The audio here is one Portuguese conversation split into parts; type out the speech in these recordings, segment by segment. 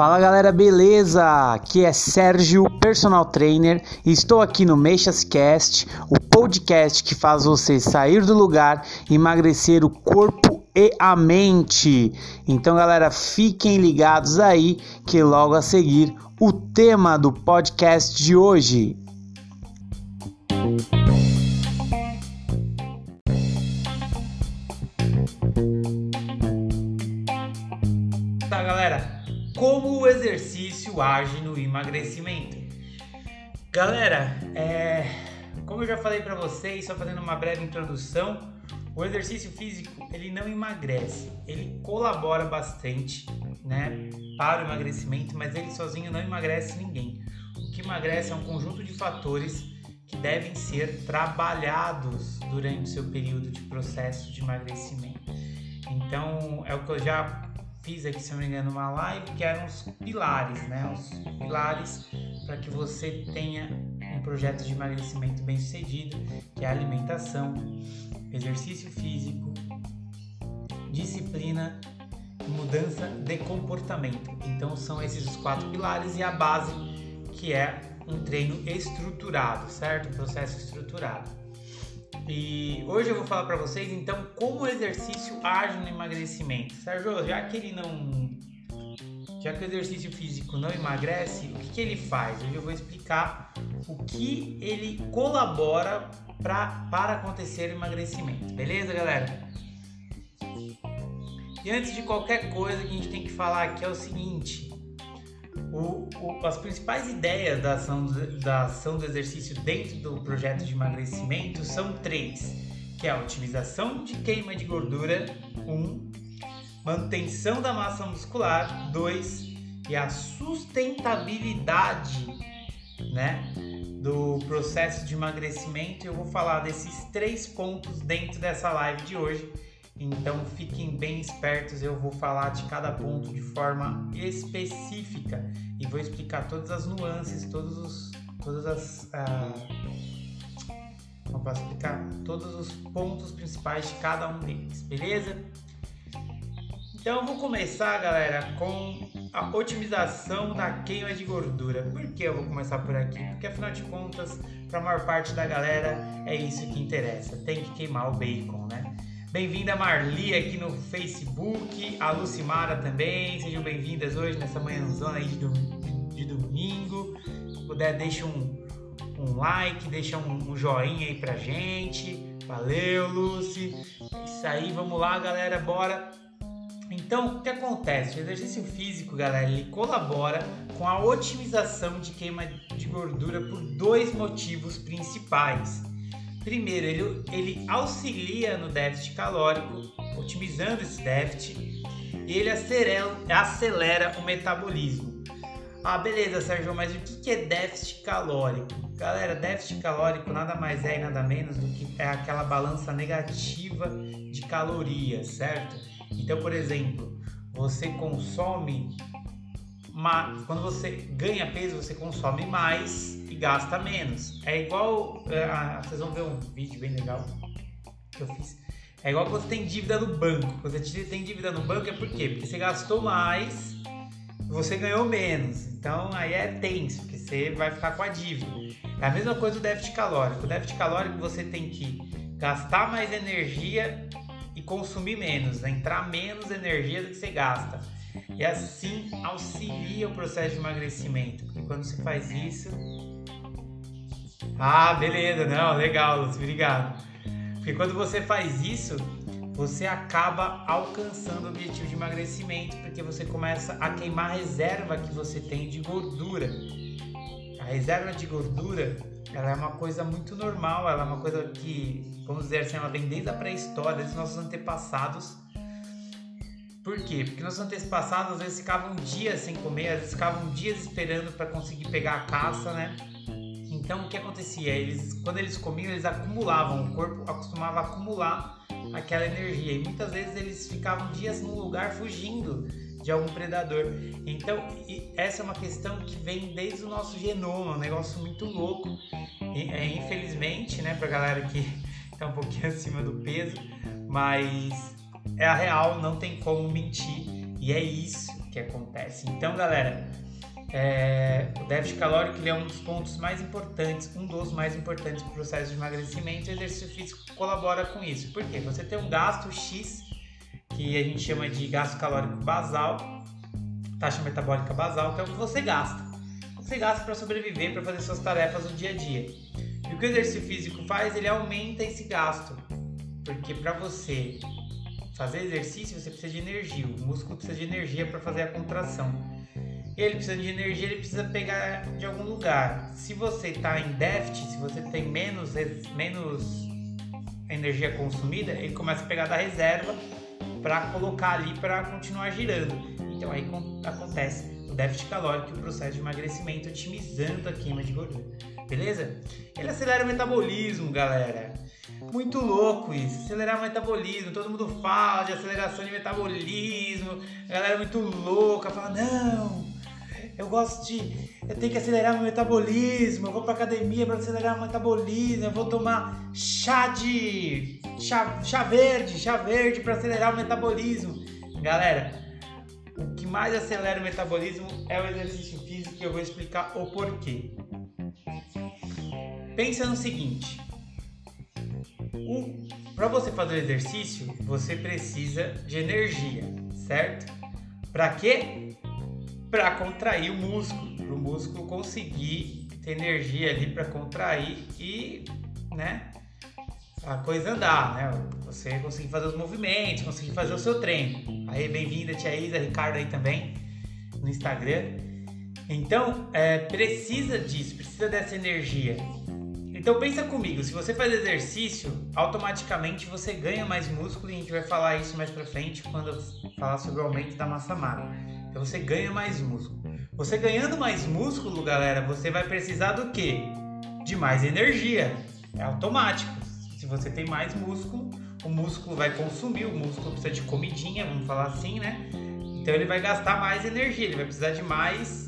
Fala galera, beleza? Aqui é Sérgio, personal trainer, e estou aqui no Meixas Cast, o podcast que faz você sair do lugar, emagrecer o corpo e a mente. Então, galera, fiquem ligados aí que logo a seguir o tema do podcast de hoje. Exercício age no emagrecimento? Galera, é... como eu já falei para vocês, só fazendo uma breve introdução, o exercício físico ele não emagrece, ele colabora bastante, né, para o emagrecimento, mas ele sozinho não emagrece ninguém. O que emagrece é um conjunto de fatores que devem ser trabalhados durante o seu período de processo de emagrecimento. Então, é o que eu já fiz aqui, se não me engano, uma live, que eram os pilares, né? Os pilares para que você tenha um projeto de emagrecimento bem sucedido, que é alimentação, exercício físico, disciplina e mudança de comportamento. Então são esses os quatro pilares e a base que é um treino estruturado, certo? Um processo estruturado. E hoje eu vou falar para vocês então como o exercício age no emagrecimento. Sérgio, já que ele não já que o exercício físico não emagrece, o que, que ele faz? Hoje eu vou explicar o que ele colabora pra, para acontecer o emagrecimento. Beleza, galera? E antes de qualquer coisa que a gente tem que falar aqui é o seguinte: o, o, as principais ideias da ação, da ação do exercício dentro do projeto de emagrecimento são três, que é a otimização de queima de gordura, um, manutenção da massa muscular, dois, e a sustentabilidade, né, do processo de emagrecimento. Eu vou falar desses três pontos dentro dessa live de hoje. Então fiquem bem espertos, eu vou falar de cada ponto de forma específica e vou explicar todas as nuances, todos os, todas as. Ah, como posso explicar? Todos os pontos principais de cada um deles, beleza? Então eu vou começar, galera, com a otimização da queima de gordura. Por que eu vou começar por aqui? Porque afinal de contas, para a maior parte da galera, é isso que interessa. Tem que queimar o bacon, né? Bem-vinda Marli aqui no Facebook, a Lucimara também. Sejam bem-vindas hoje nessa manhãzona aí de, dom de domingo. Se puder, deixa um, um like, deixa um, um joinha aí pra gente. Valeu, Lucy. É isso aí, vamos lá, galera, bora então, o que acontece? O exercício físico, galera, ele colabora com a otimização de queima de gordura por dois motivos principais. Primeiro, ele, ele auxilia no déficit calórico, otimizando esse déficit, e ele acelera, o metabolismo. Ah, beleza, Sérgio, mas o que é déficit calórico? Galera, déficit calórico nada mais é e nada menos do que é aquela balança negativa de calorias, certo? Então, por exemplo, você consome mais, quando você ganha peso, você consome mais gasta menos. É igual, é, vocês vão ver um vídeo bem legal que eu fiz. É igual quando você tem dívida no banco. Quando você tem dívida no banco é por quê? Porque você gastou mais, você ganhou menos. Então aí é tenso, porque você vai ficar com a dívida. É a mesma coisa do déficit calórico. O déficit calórico você tem que gastar mais energia e consumir menos, né? entrar menos energia do que você gasta. E assim auxilia o processo de emagrecimento, porque quando você faz isso. Ah, beleza, não, legal, Lúcio, obrigado. Porque quando você faz isso, você acaba alcançando o objetivo de emagrecimento, porque você começa a queimar a reserva que você tem de gordura. A reserva de gordura ela é uma coisa muito normal, ela é uma coisa que, vamos dizer assim, ela vem desde a pré-história, dos nossos antepassados. Por quê? Porque nossos antepassados às vezes ficavam dias sem comer, às vezes ficavam dias esperando para conseguir pegar a caça, né? Então o que acontecia? Eles, quando eles comiam, eles acumulavam, o corpo acostumava a acumular aquela energia e muitas vezes eles ficavam dias num lugar fugindo de algum predador. Então, essa é uma questão que vem desde o nosso genoma, um negócio muito louco. E, é, infelizmente, né, pra galera que tá um pouquinho acima do peso, mas é a real, não tem como mentir e é isso que acontece. Então, galera, é, o déficit calórico ele é um dos pontos mais importantes, um dos mais importantes para o processo de emagrecimento e o exercício físico colabora com isso. Por quê? Você tem um gasto X, que a gente chama de gasto calórico basal, taxa metabólica basal, que é o que você gasta. Você gasta para sobreviver, para fazer suas tarefas no dia a dia. E o que o exercício físico faz? Ele aumenta esse gasto. Porque para você fazer exercício, você precisa de energia. O músculo precisa de energia para fazer a contração ele precisa de energia, ele precisa pegar de algum lugar. Se você está em déficit, se você tem menos, menos energia consumida, ele começa a pegar da reserva para colocar ali para continuar girando. Então aí acontece o déficit calórico e o processo de emagrecimento otimizando a queima de gordura. Beleza? Ele acelera o metabolismo, galera. Muito louco isso, acelerar o metabolismo. Todo mundo fala de aceleração de metabolismo. A galera é muito louca, fala: não, eu gosto de. Eu tenho que acelerar meu metabolismo. Eu vou pra academia para acelerar meu metabolismo. Eu vou tomar chá de. chá, chá verde, chá verde para acelerar o metabolismo. Galera, o que mais acelera o metabolismo é o exercício físico e eu vou explicar o porquê. Pensa no seguinte: para você fazer o exercício, você precisa de energia, certo? Para quê? Para contrair o músculo, para o músculo conseguir ter energia ali para contrair e, né, a coisa andar, né? Você conseguir fazer os movimentos, conseguir fazer o seu treino. Aí, bem-vinda, tia Isa, Ricardo aí também no Instagram. Então, é, precisa disso, precisa dessa energia. Então pensa comigo, se você faz exercício, automaticamente você ganha mais músculo e a gente vai falar isso mais pra frente quando falar sobre o aumento da massa magra. Então você ganha mais músculo. Você ganhando mais músculo, galera, você vai precisar do quê? De mais energia. É automático. Se você tem mais músculo, o músculo vai consumir, o músculo precisa de comidinha, vamos falar assim, né? Então ele vai gastar mais energia, ele vai precisar de mais,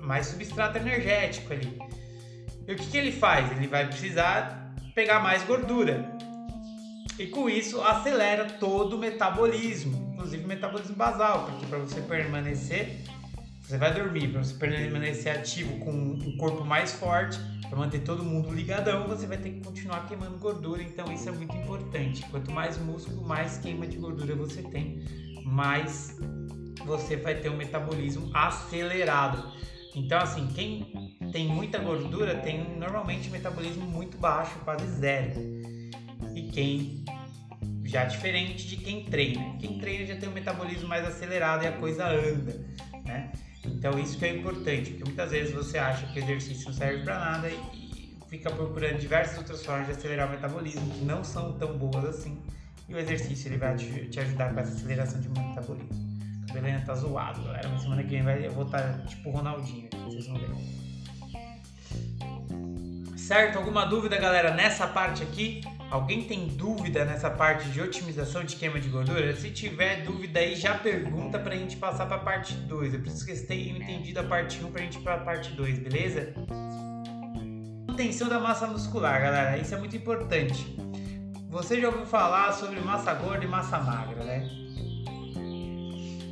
mais substrato energético ali. E o que, que ele faz? Ele vai precisar pegar mais gordura. E com isso acelera todo o metabolismo inclusive metabolismo basal, porque para você permanecer, você vai dormir, para você permanecer ativo com um corpo mais forte, para manter todo mundo ligadão, você vai ter que continuar queimando gordura, então isso é muito importante. Quanto mais músculo, mais queima de gordura você tem, mais você vai ter um metabolismo acelerado. Então, assim, quem tem muita gordura tem normalmente um metabolismo muito baixo, quase zero. E quem já diferente de quem treina. Quem treina já tem um metabolismo mais acelerado e a coisa anda, né? Então isso que é importante, porque muitas vezes você acha que o exercício não serve para nada e fica procurando diversas outras formas de acelerar o metabolismo que não são tão boas assim. E o exercício ele vai te, ajudar com essa aceleração de metabolismo. O cabelo ainda tá zoado, galera. Mas semana que vem vai, eu vou estar tá, tipo Ronaldinho, vocês vão ver. Certo? Alguma dúvida, galera, nessa parte aqui? Alguém tem dúvida nessa parte de otimização de queima de gordura? Se tiver dúvida aí, já pergunta pra gente passar pra parte 2. Eu preciso que vocês tenham entendido a parte 1 pra gente ir pra parte 2, beleza? Manutenção da massa muscular, galera. Isso é muito importante. Você já ouviu falar sobre massa gorda e massa magra, né?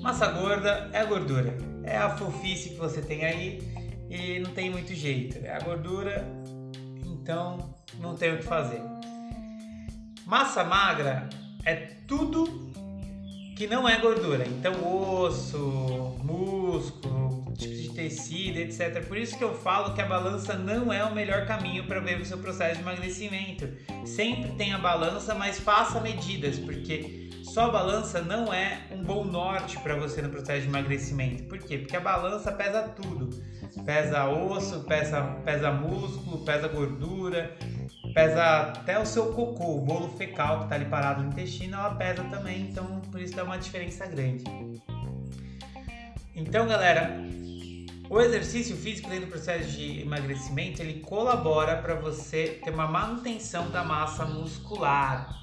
Massa gorda é a gordura. É a fofice que você tem aí e não tem muito jeito. É a gordura, então não tem o que fazer. Massa magra é tudo que não é gordura. Então, osso, músculo, tipo de tecido, etc. Por isso que eu falo que a balança não é o melhor caminho para ver o seu processo de emagrecimento. Sempre tem a balança, mas faça medidas, porque só a balança não é um bom norte para você no processo de emagrecimento. Por quê? Porque a balança pesa tudo. Pesa osso, pesa, pesa músculo, pesa gordura, pesa até o seu cocô, o bolo fecal que está ali parado no intestino, ela pesa também, então por isso dá uma diferença grande. Então, galera, o exercício físico dentro do processo de emagrecimento, ele colabora para você ter uma manutenção da massa muscular.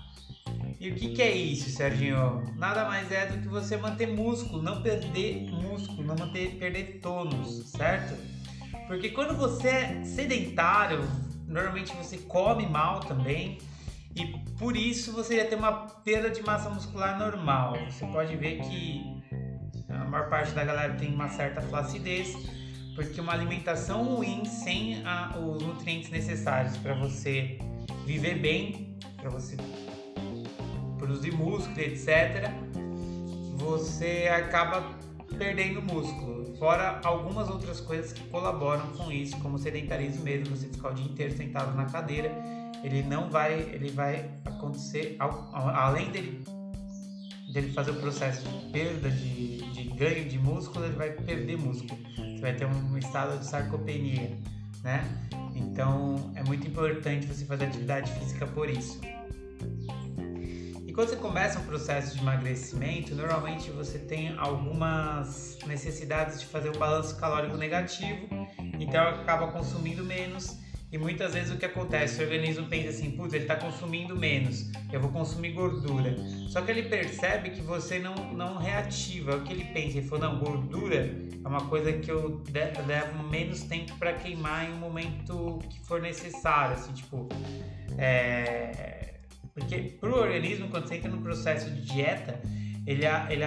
E o que, que é isso, Serginho? Nada mais é do que você manter músculo, não perder músculo, não manter, perder tônus, certo? Porque quando você é sedentário, normalmente você come mal também e por isso você ia ter uma perda de massa muscular normal. Você pode ver que a maior parte da galera tem uma certa flacidez, porque uma alimentação ruim sem a, os nutrientes necessários para você viver bem, para você produzir músculo, etc., você acaba perdendo músculo. Fora algumas outras coisas que colaboram com isso, como sedentarismo mesmo, você ficar o dia inteiro sentado na cadeira, ele não vai, ele vai acontecer, além dele, dele fazer o processo de perda de, de ganho de músculo, ele vai perder músculo. Você vai ter um estado de sarcopenia, né? Então é muito importante você fazer atividade física por isso. Quando você começa um processo de emagrecimento, normalmente você tem algumas necessidades de fazer um balanço calórico negativo, então acaba consumindo menos. E muitas vezes o que acontece, o organismo pensa assim, putz, ele está consumindo menos, eu vou consumir gordura. Só que ele percebe que você não, não reativa. O que ele pensa? Ele falou, não, gordura é uma coisa que eu levo menos tempo para queimar em um momento que for necessário. Assim, tipo, é porque para o organismo, quando você entra no processo de dieta, ele, ele,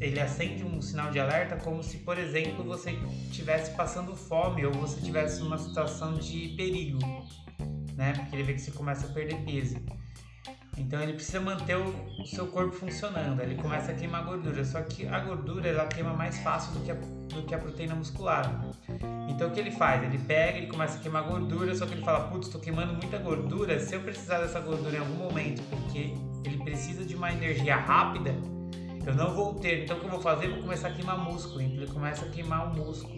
ele acende um sinal de alerta como se, por exemplo, você estivesse passando fome ou você tivesse numa situação de perigo, né? Porque ele vê que você começa a perder peso. Então ele precisa manter o, seu corpo funcionando. Ele começa a queimar gordura. Só que a gordura ela queima mais fácil do que a, do que a proteína muscular. Então o que ele faz? Ele pega, ele começa a queimar gordura. Só que ele fala: Putz, estou queimando muita gordura. Se eu precisar dessa gordura em algum momento, porque ele precisa de uma energia rápida, eu não vou ter. Então o que eu vou fazer? Eu vou começar a queimar músculo. Então ele começa a queimar o músculo.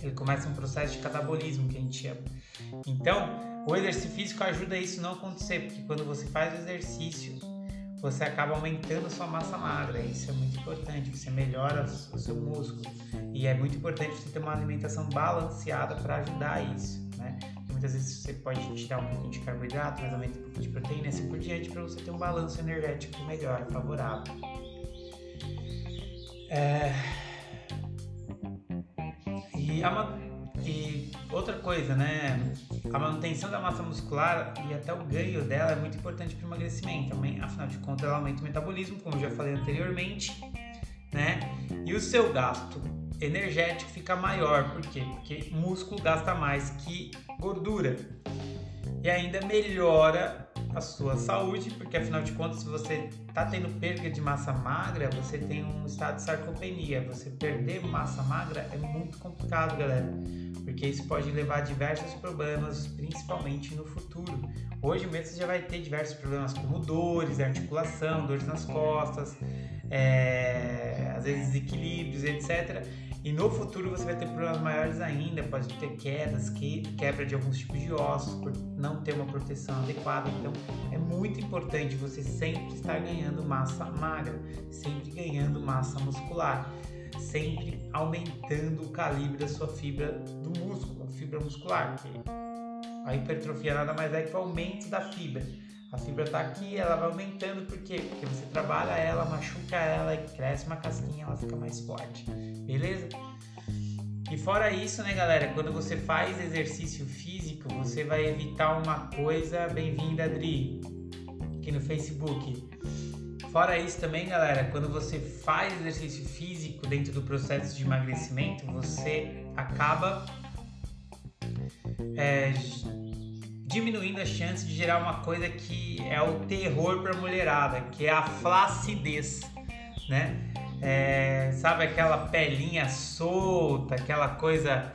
Ele começa um processo de catabolismo que a gente chama. Então o exercício físico ajuda isso não acontecer, porque quando você faz o exercício, você acaba aumentando sua massa magra. Isso é muito importante, você melhora o seu músculo. E é muito importante você ter uma alimentação balanceada para ajudar isso, né? Muitas vezes você pode tirar um pouquinho de carboidrato, mas aumenta um pouco de proteína assim por diante para você ter um balanço energético melhor, favorável. É... E a e outra coisa, né? A manutenção da massa muscular e até o ganho dela é muito importante para o emagrecimento. Também, afinal de contas, ela aumenta o metabolismo, como já falei anteriormente, né? E o seu gasto energético fica maior. Por quê? Porque músculo gasta mais que gordura. E ainda melhora a sua saúde, porque afinal de contas, se você está tendo perda de massa magra, você tem um estado de sarcopenia. Você perder massa magra é muito complicado, galera porque isso pode levar a diversos problemas, principalmente no futuro. Hoje mesmo você já vai ter diversos problemas como dores, articulação, dores nas costas, é, às vezes desequilíbrios, etc. E no futuro você vai ter problemas maiores ainda, pode ter quedas, que, quebra de alguns tipos de ossos por não ter uma proteção adequada. Então é muito importante você sempre estar ganhando massa magra, sempre ganhando massa muscular sempre aumentando o calibre da sua fibra do músculo, fibra muscular. A hipertrofia nada mais é que o aumento da fibra. A fibra está aqui, ela vai aumentando, por quê? Porque você trabalha ela, machuca ela e cresce uma casquinha, ela fica mais forte. Beleza? E fora isso, né, galera, quando você faz exercício físico, você vai evitar uma coisa, bem-vinda, Adri, aqui no Facebook. Fora isso também, galera, quando você faz exercício físico dentro do processo de emagrecimento, você acaba é, diminuindo a chance de gerar uma coisa que é o terror para a mulherada, que é a flacidez, né? É, sabe aquela pelinha solta, aquela coisa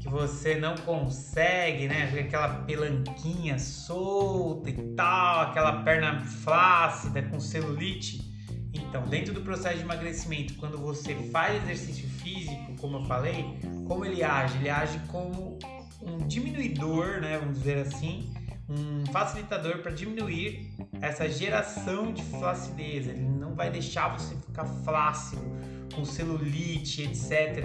que você não consegue, né? Aquela pelanquinha solta e tal, aquela perna flácida com celulite. Então, dentro do processo de emagrecimento, quando você faz exercício físico, como eu falei, como ele age? Ele age como um diminuidor, né? Vamos dizer assim, um facilitador para diminuir essa geração de flacidez. Ele não vai deixar você ficar flácido, com celulite, etc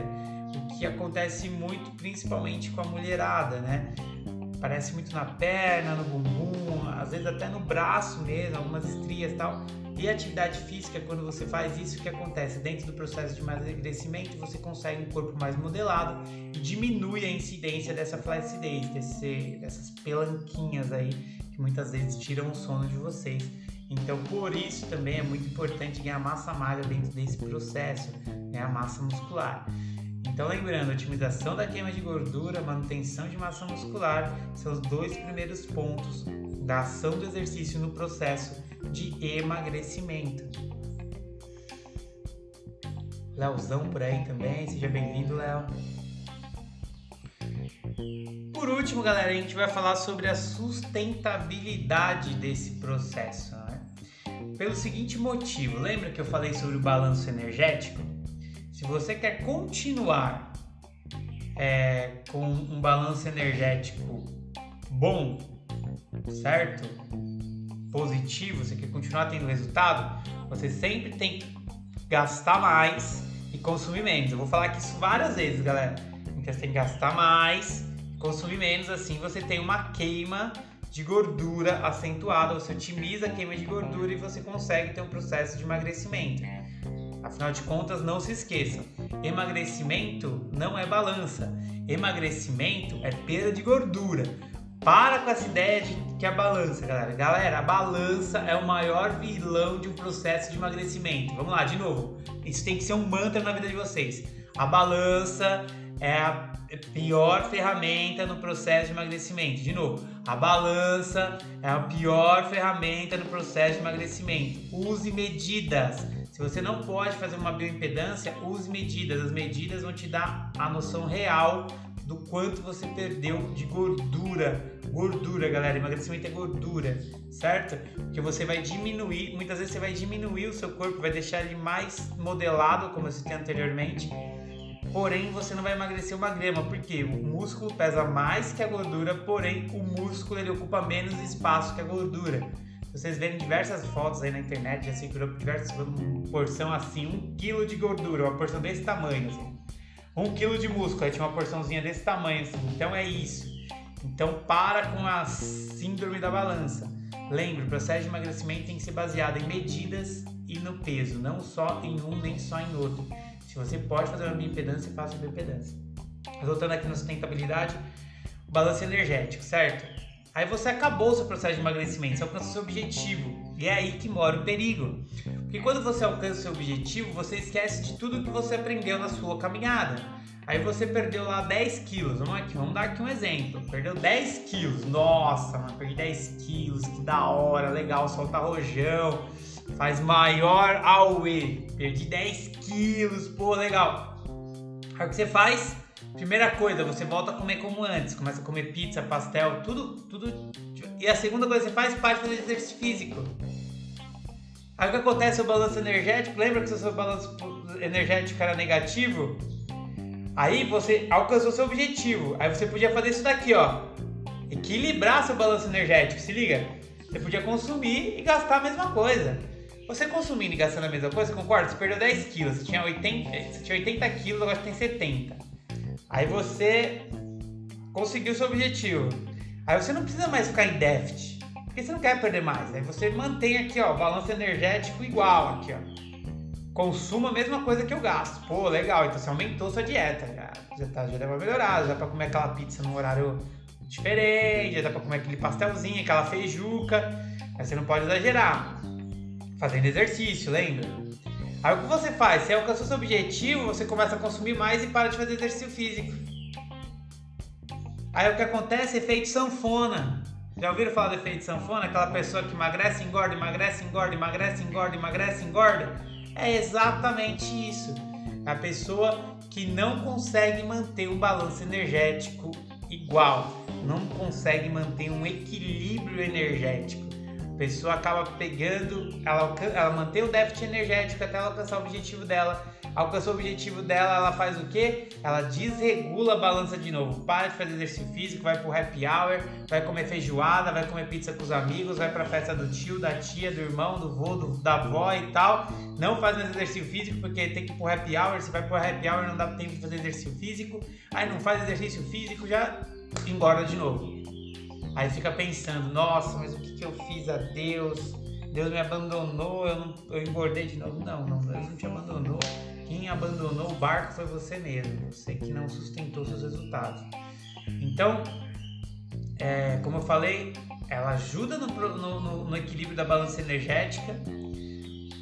o que acontece muito, principalmente com a mulherada, né? Parece muito na perna, no bumbum, às vezes até no braço mesmo, algumas estrias e tal. E a atividade física, quando você faz isso, o que acontece? Dentro do processo de emagrecimento, você consegue um corpo mais modelado e diminui a incidência dessa flacidez, desse, dessas pelanquinhas aí que muitas vezes tiram o sono de vocês. Então, por isso também é muito importante ganhar massa magra dentro desse processo, ganhar massa muscular. Então, lembrando, otimização da queima de gordura, manutenção de massa muscular são os dois primeiros pontos da ação do exercício no processo de emagrecimento. Leozão por aí também, seja bem-vindo, Léo. Por último, galera, a gente vai falar sobre a sustentabilidade desse processo. Né? Pelo seguinte motivo, lembra que eu falei sobre o balanço energético? Se você quer continuar é, com um balanço energético bom, certo? Positivo, você quer continuar tendo resultado, você sempre tem que gastar mais e consumir menos. Eu vou falar aqui isso várias vezes, galera. Então você tem que gastar mais consumir menos, assim você tem uma queima de gordura acentuada, você otimiza a queima de gordura e você consegue ter um processo de emagrecimento. Afinal de contas, não se esqueçam: emagrecimento não é balança, emagrecimento é perda de gordura. Para com essa ideia de que a balança, galera. Galera, a balança é o maior vilão de um processo de emagrecimento. Vamos lá, de novo. Isso tem que ser um mantra na vida de vocês. A balança é a pior ferramenta no processo de emagrecimento. De novo, a balança é a pior ferramenta no processo de emagrecimento. Use medidas. Se você não pode fazer uma bioimpedância, use medidas. As medidas vão te dar a noção real do quanto você perdeu de gordura. Gordura, galera, emagrecimento é gordura, certo? Porque você vai diminuir, muitas vezes você vai diminuir o seu corpo, vai deixar ele mais modelado, como eu citei anteriormente, porém você não vai emagrecer uma grama, porque o músculo pesa mais que a gordura, porém o músculo ele ocupa menos espaço que a gordura. Vocês verem diversas fotos aí na internet, já circulou por diversas porção assim, um quilo de gordura, uma porção desse tamanho, assim. Um quilo de músculo, aí tinha uma porçãozinha desse tamanho, assim. Então é isso. Então para com a síndrome da balança. Lembre, o processo de emagrecimento tem que ser baseado em medidas e no peso, não só em um nem só em outro. Se você pode fazer uma bioimpedância, faça uma bioimpedância. Voltando aqui na sustentabilidade, o balanço energético, certo? Aí você acabou o seu processo de emagrecimento, você alcançou o seu objetivo. E é aí que mora o perigo. Porque quando você alcança o seu objetivo, você esquece de tudo que você aprendeu na sua caminhada. Aí você perdeu lá 10 quilos. Vamos aqui, vamos dar aqui um exemplo. Perdeu 10 quilos. Nossa, mano, perdi 10 quilos, que da hora, legal, solta rojão faz maior AUE. Perdi 10 quilos, pô, legal. Aí o que você faz? Primeira coisa, você volta a comer como antes. Começa a comer pizza, pastel, tudo, tudo. E a segunda coisa você faz, de fazer exercício físico. Aí o que acontece? O balanço energético, lembra que o seu balanço energético era negativo? Aí você alcançou seu objetivo. Aí você podia fazer isso daqui, ó. Equilibrar seu balanço energético, se liga. Você podia consumir e gastar a mesma coisa. Você consumindo e gastando a mesma coisa, concorda? Você perdeu 10 quilos, você tinha 80, você tinha 80 quilos, agora você tem 70. Aí você conseguiu seu objetivo. Aí você não precisa mais ficar em déficit, porque você não quer perder mais. Aí você mantém aqui, ó, balanço energético igual aqui, ó. Consuma a mesma coisa que eu gasto. Pô, legal, então você aumentou sua dieta, já, já, tá, já uma melhorada, já dá pra comer aquela pizza num horário diferente, já dá pra comer aquele pastelzinho, aquela feijuca. Mas você não pode exagerar fazendo exercício, lembra? Aí o que você faz? Você alcançou seu objetivo, você começa a consumir mais e para de fazer exercício físico. Aí o que acontece? Efeito sanfona. Já ouviram falar do efeito sanfona? Aquela pessoa que emagrece, engorda, emagrece, engorda, emagrece, engorda, emagrece, engorda? É exatamente isso. A pessoa que não consegue manter um balanço energético igual, não consegue manter um equilíbrio energético pessoa acaba pegando, ela, ela mantém o déficit energético até ela alcançar o objetivo dela. Alcançou o objetivo dela, ela faz o quê? Ela desregula a balança de novo. Para de fazer exercício físico, vai pro happy hour, vai comer feijoada, vai comer pizza com os amigos, vai pra festa do tio, da tia, do irmão, do vô, do, da avó e tal. Não faz mais exercício físico porque tem que ir pro happy hour. Se vai pro happy hour, não dá tempo de fazer exercício físico. Aí não faz exercício físico, já engorda de novo. Aí fica pensando, nossa, mas o que, que eu fiz a Deus? Deus me abandonou, eu, não, eu engordei de novo. Não, não, Deus não te abandonou. Quem abandonou o barco foi você mesmo, você que não sustentou seus resultados. Então, é, como eu falei, ela ajuda no, no, no equilíbrio da balança energética.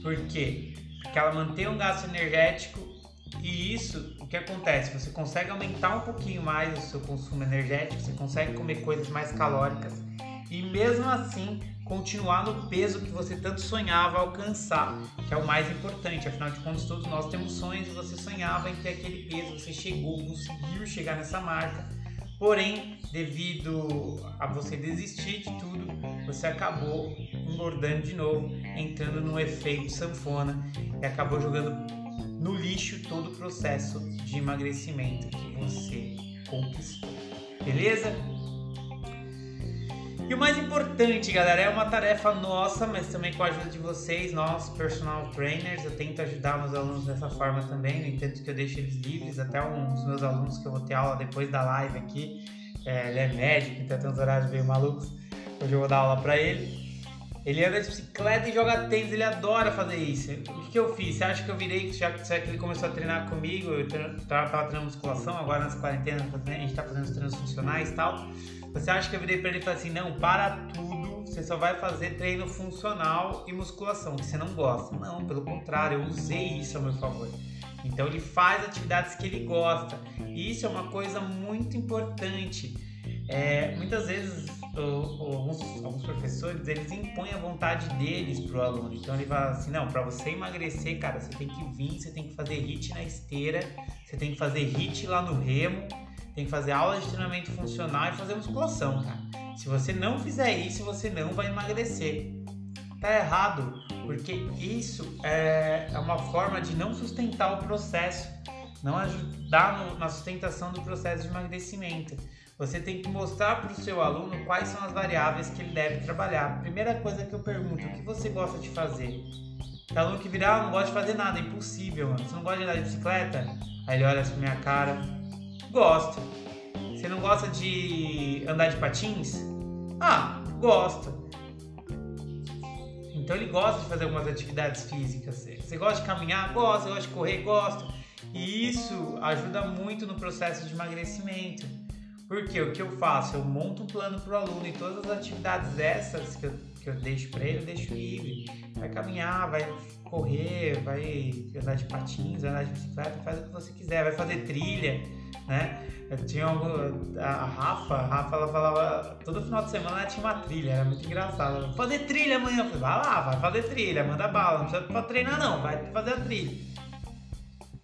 Por quê? Porque ela mantém um gasto energético e isso, o que acontece? Você consegue aumentar um pouquinho mais o seu consumo energético, você consegue comer coisas mais calóricas e mesmo assim continuar no peso que você tanto sonhava alcançar, que é o mais importante. Afinal de contas, todos nós temos sonhos e você sonhava em ter aquele peso, você chegou, conseguiu chegar nessa marca. Porém, devido a você desistir de tudo, você acabou engordando de novo, entrando no efeito sanfona e acabou jogando no lixo todo o processo de emagrecimento que você conquistou. Beleza? E o mais importante, galera, é uma tarefa nossa, mas também com a ajuda de vocês, nós, personal trainers. Eu tento ajudar meus alunos dessa forma também. No entanto, que eu deixo eles livres. Até um dos meus alunos que eu vou ter aula depois da live aqui, é, ele é médico, então tem uns horários meio malucos. Hoje eu vou dar aula para ele. Ele anda de bicicleta e joga tênis, ele adora fazer isso. O que, que eu fiz? Você acha que eu virei, já que ele começou a treinar comigo, eu tava, treinando musculação, agora nas quarentenas a gente tá fazendo os treinos funcionais e tal. Você acha que eu virei para ele e falei assim: não, para tudo, você só vai fazer treino funcional e musculação, que você não gosta. Não, pelo contrário, eu usei isso a meu favor. Então ele faz atividades que ele gosta. E isso é uma coisa muito importante. É, muitas vezes alguns, alguns, professores eles impõem a vontade deles pro aluno. Então ele fala assim, não, para você emagrecer, cara, você tem que vir, você tem que fazer hit na esteira, você tem que fazer hit lá no remo, tem que fazer aula de treinamento funcional e fazer musculação, cara. Se você não fizer isso, você não vai emagrecer. Tá errado, porque isso é, é uma forma de não sustentar o processo, não ajudar no, na sustentação do processo de emagrecimento. Você tem que mostrar para o seu aluno quais são as variáveis que ele deve trabalhar. Primeira coisa que eu pergunto, o que você gosta de fazer? Tem aluno que virar, ah, não gosta de fazer nada, impossível, mano. Você não gosta de andar de bicicleta? Aí ele olha assim pra minha cara, Gosto. Você não gosta de andar de patins? Ah, gosta. Então ele gosta de fazer algumas atividades físicas. Você gosta de caminhar? Gosta. Você gosta de correr? Gosta. E isso ajuda muito no processo de emagrecimento. Porque o que eu faço? Eu monto um plano para o aluno e todas as atividades essas que eu, que eu deixo para ele, eu deixo livre. Vai caminhar, vai correr, vai andar de patins, vai andar de bicicleta, faz o que você quiser, vai fazer trilha né? Eu tinha algum, a Rafa, a Rafa ela falava, todo final de semana ela tinha uma trilha, era muito engraçado. Vou fazer trilha amanhã, eu falei, vai lá, vai fazer trilha, manda bala, não precisa pra treinar não, vai fazer a trilha.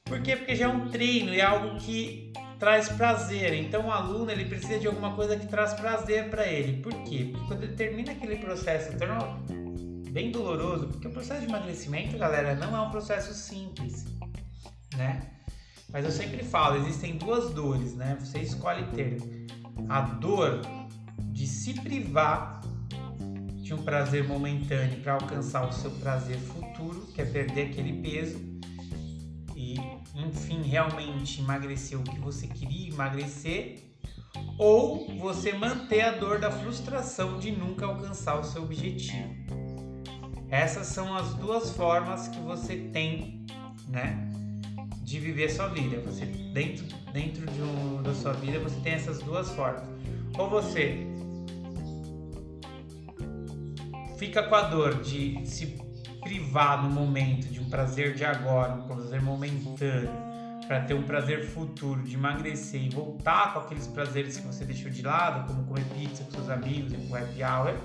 Por quê? Porque já é um treino é algo que traz prazer. Então o aluno ele precisa de alguma coisa que traz prazer para ele. Por quê? Porque quando ele termina aquele processo, torna bem doloroso, porque o processo de emagrecimento, galera, não é um processo simples, né? Mas eu sempre falo, existem duas dores, né? Você escolhe ter a dor de se privar de um prazer momentâneo para alcançar o seu prazer futuro, que é perder aquele peso e, enfim, realmente emagrecer o que você queria emagrecer, ou você manter a dor da frustração de nunca alcançar o seu objetivo. Essas são as duas formas que você tem, né? de viver sua vida. Você dentro dentro de um, da sua vida você tem essas duas formas. Ou você fica com a dor de se privar no momento de prazer de agora, um prazer momentâneo, para ter um prazer futuro de emagrecer e voltar com aqueles prazeres que você deixou de lado, como comer pizza com seus amigos e com happy hour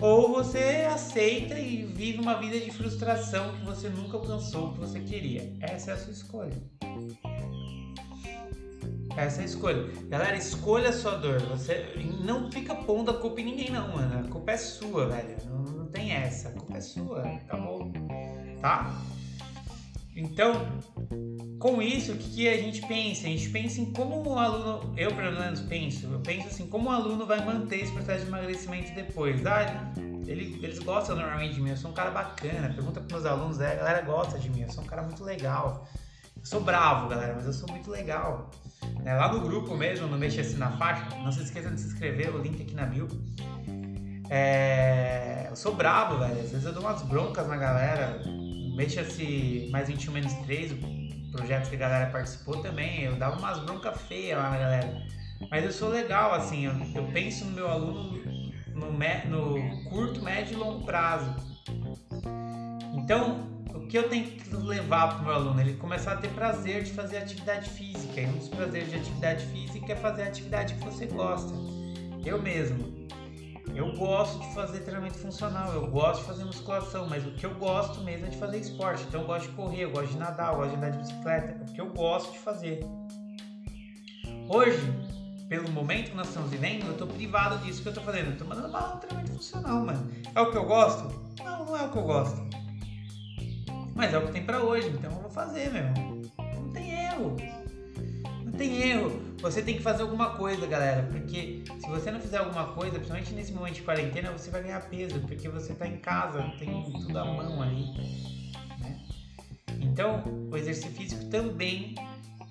ou você aceita e vive uma vida de frustração que você nunca alcançou o que você queria. Essa é a sua escolha. Essa é a escolha. Galera, escolha a sua dor. Você não fica pondo a culpa em ninguém, não, mano. A culpa é sua, velho. Não, não tem essa. A culpa é sua. Acabou. Tá? Então, com isso, o que, que, a gente pensa? A gente pensa em como o aluno, eu pelo menos penso, eu penso assim, como o aluno vai manter esse processo de emagrecimento depois. Ah, ele, eles gostam normalmente de mim, eu sou um cara bacana, pergunta para meus alunos, é, a galera gosta de mim, eu sou um cara muito legal. Eu sou bravo, galera, mas eu sou muito legal. Né? Lá no grupo mesmo, no Mexa Assim na Faixa, não se esqueça de se inscrever, o link aqui na bio. É... Eu sou bravo, velho, às vezes eu dou umas broncas na galera, Mexa-se mais 21 menos 3, o projeto que a galera participou também, eu dava umas broncas feias lá na galera. Mas eu sou legal, assim, eu, eu penso no meu aluno no, no curto, médio e longo prazo. Então, o que eu tenho que levar para o meu aluno? Ele começar a ter prazer de fazer atividade física. E um dos prazeres de atividade física é fazer a atividade que você gosta. Eu mesmo. Eu gosto de fazer treinamento funcional, eu gosto de fazer musculação, mas o que eu gosto mesmo é de fazer esporte. Então eu gosto de correr, eu gosto de nadar, eu gosto de andar de bicicleta. É o que eu gosto de fazer. Hoje, pelo momento que nós estamos vivendo, eu estou privado disso que eu estou fazendo. Eu estou mandando bala no treinamento funcional, mano. É o que eu gosto? Não, não é o que eu gosto. Mas é o que tem para hoje, então eu vou fazer, meu. Não tem erro. Tem erro. Você tem que fazer alguma coisa, galera, porque se você não fizer alguma coisa, principalmente nesse momento de quarentena, você vai ganhar peso, porque você está em casa, tem tudo à mão ali. Né? Então, o exercício físico também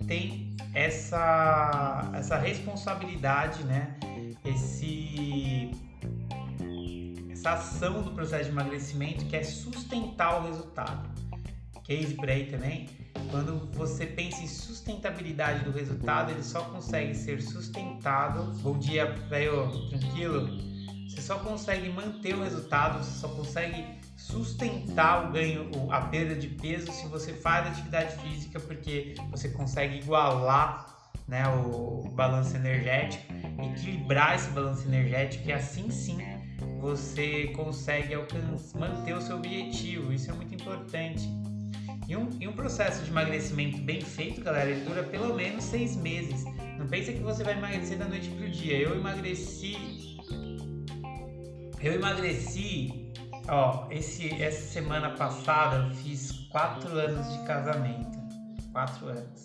tem essa, essa responsabilidade, né? Esse, essa ação do processo de emagrecimento que é sustentar o resultado. Case por aí também. Quando você pensa em sustentabilidade do resultado, ele só consegue ser sustentado. Bom dia, velho, tranquilo? Você só consegue manter o resultado, você só consegue sustentar o ganho, a perda de peso se você faz atividade física, porque você consegue igualar né, o, balanço energético, equilibrar esse balanço energético e assim sim você consegue manter o seu objetivo. Isso é muito importante. E um, e um processo de emagrecimento bem feito, galera, ele dura pelo menos seis meses. Não pensa que você vai emagrecer da noite pro dia. Eu emagreci. Eu emagreci Ó, esse, essa semana passada eu fiz quatro anos de casamento. Quatro anos.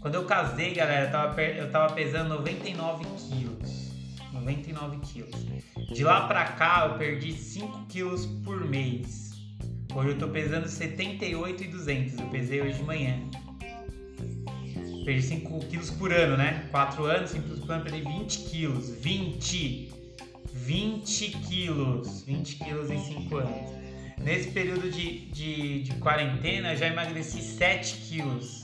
Quando eu casei, galera, eu tava, eu tava pesando 99 quilos. 99 quilos. De lá pra cá eu perdi 5 quilos por mês. Hoje eu tô pesando 78,200. Eu pesei hoje de manhã. Perdi 5 quilos por ano, né? 4 anos, 5 quilos por ano, perdi 20 quilos. 20! 20 quilos, 20 quilos em 5 anos. Nesse período de, de, de quarentena, já emagreci 7 quilos.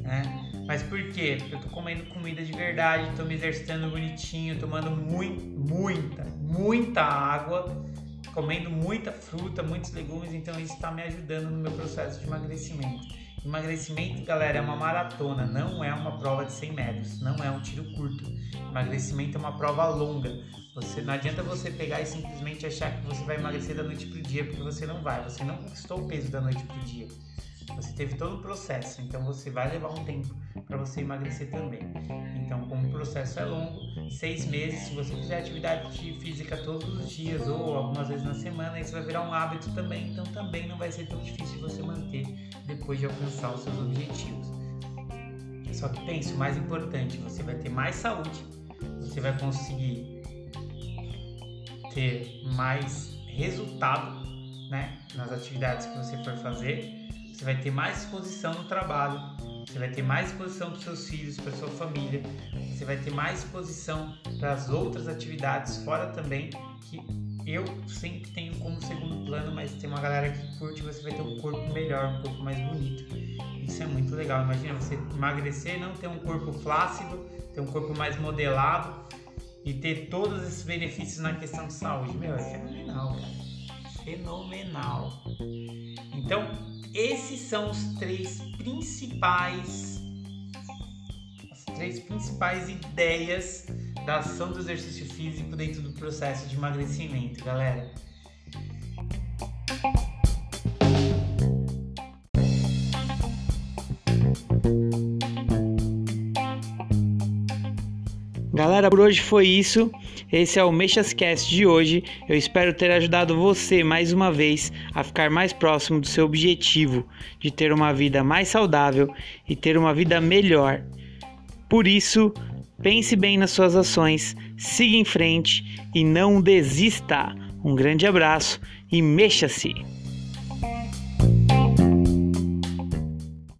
Né? Mas por quê? Porque eu tô comendo comida de verdade, tô me exercitando bonitinho, tomando muito, muita, muita água, comendo muita fruta, muitos legumes, então isso está me ajudando no meu processo de emagrecimento. Emagrecimento, galera, é uma maratona, não é uma prova de 100 metros, não é um tiro curto. Emagrecimento é uma prova longa. Você não adianta você pegar e simplesmente achar que você vai emagrecer da noite pro dia, porque você não vai. Você não conquistou o peso da noite pro dia. Você teve todo o processo, então você vai levar um tempo para você emagrecer também. Então, como o processo é longo, seis meses, se você fizer atividade física todos os dias ou algumas vezes na semana, isso vai virar um hábito também. Então, também não vai ser tão difícil você manter depois de alcançar os seus objetivos. Só que pense, o mais importante, você vai ter mais saúde, você vai conseguir ter mais resultado né, nas atividades que você for fazer você vai ter mais exposição no trabalho, você vai ter mais exposição para seus filhos, para sua família, você vai ter mais exposição para as outras atividades fora também, que eu sempre tenho como segundo plano, mas tem uma galera que curte, você vai ter um corpo melhor, um corpo mais bonito. Isso é muito legal. Imagina você emagrecer, não ter um corpo flácido, ter um corpo mais modelado e ter todos esses benefícios na questão de saúde. Meu, é fenomenal, cara. Fenomenal. Então, esses são os três principais as três principais ideias da ação do exercício físico dentro do processo de emagrecimento, galera. Galera, por hoje foi isso. Esse é o Mexascast de hoje. Eu espero ter ajudado você mais uma vez a ficar mais próximo do seu objetivo de ter uma vida mais saudável e ter uma vida melhor. Por isso, pense bem nas suas ações, siga em frente e não desista. Um grande abraço e mexa-se!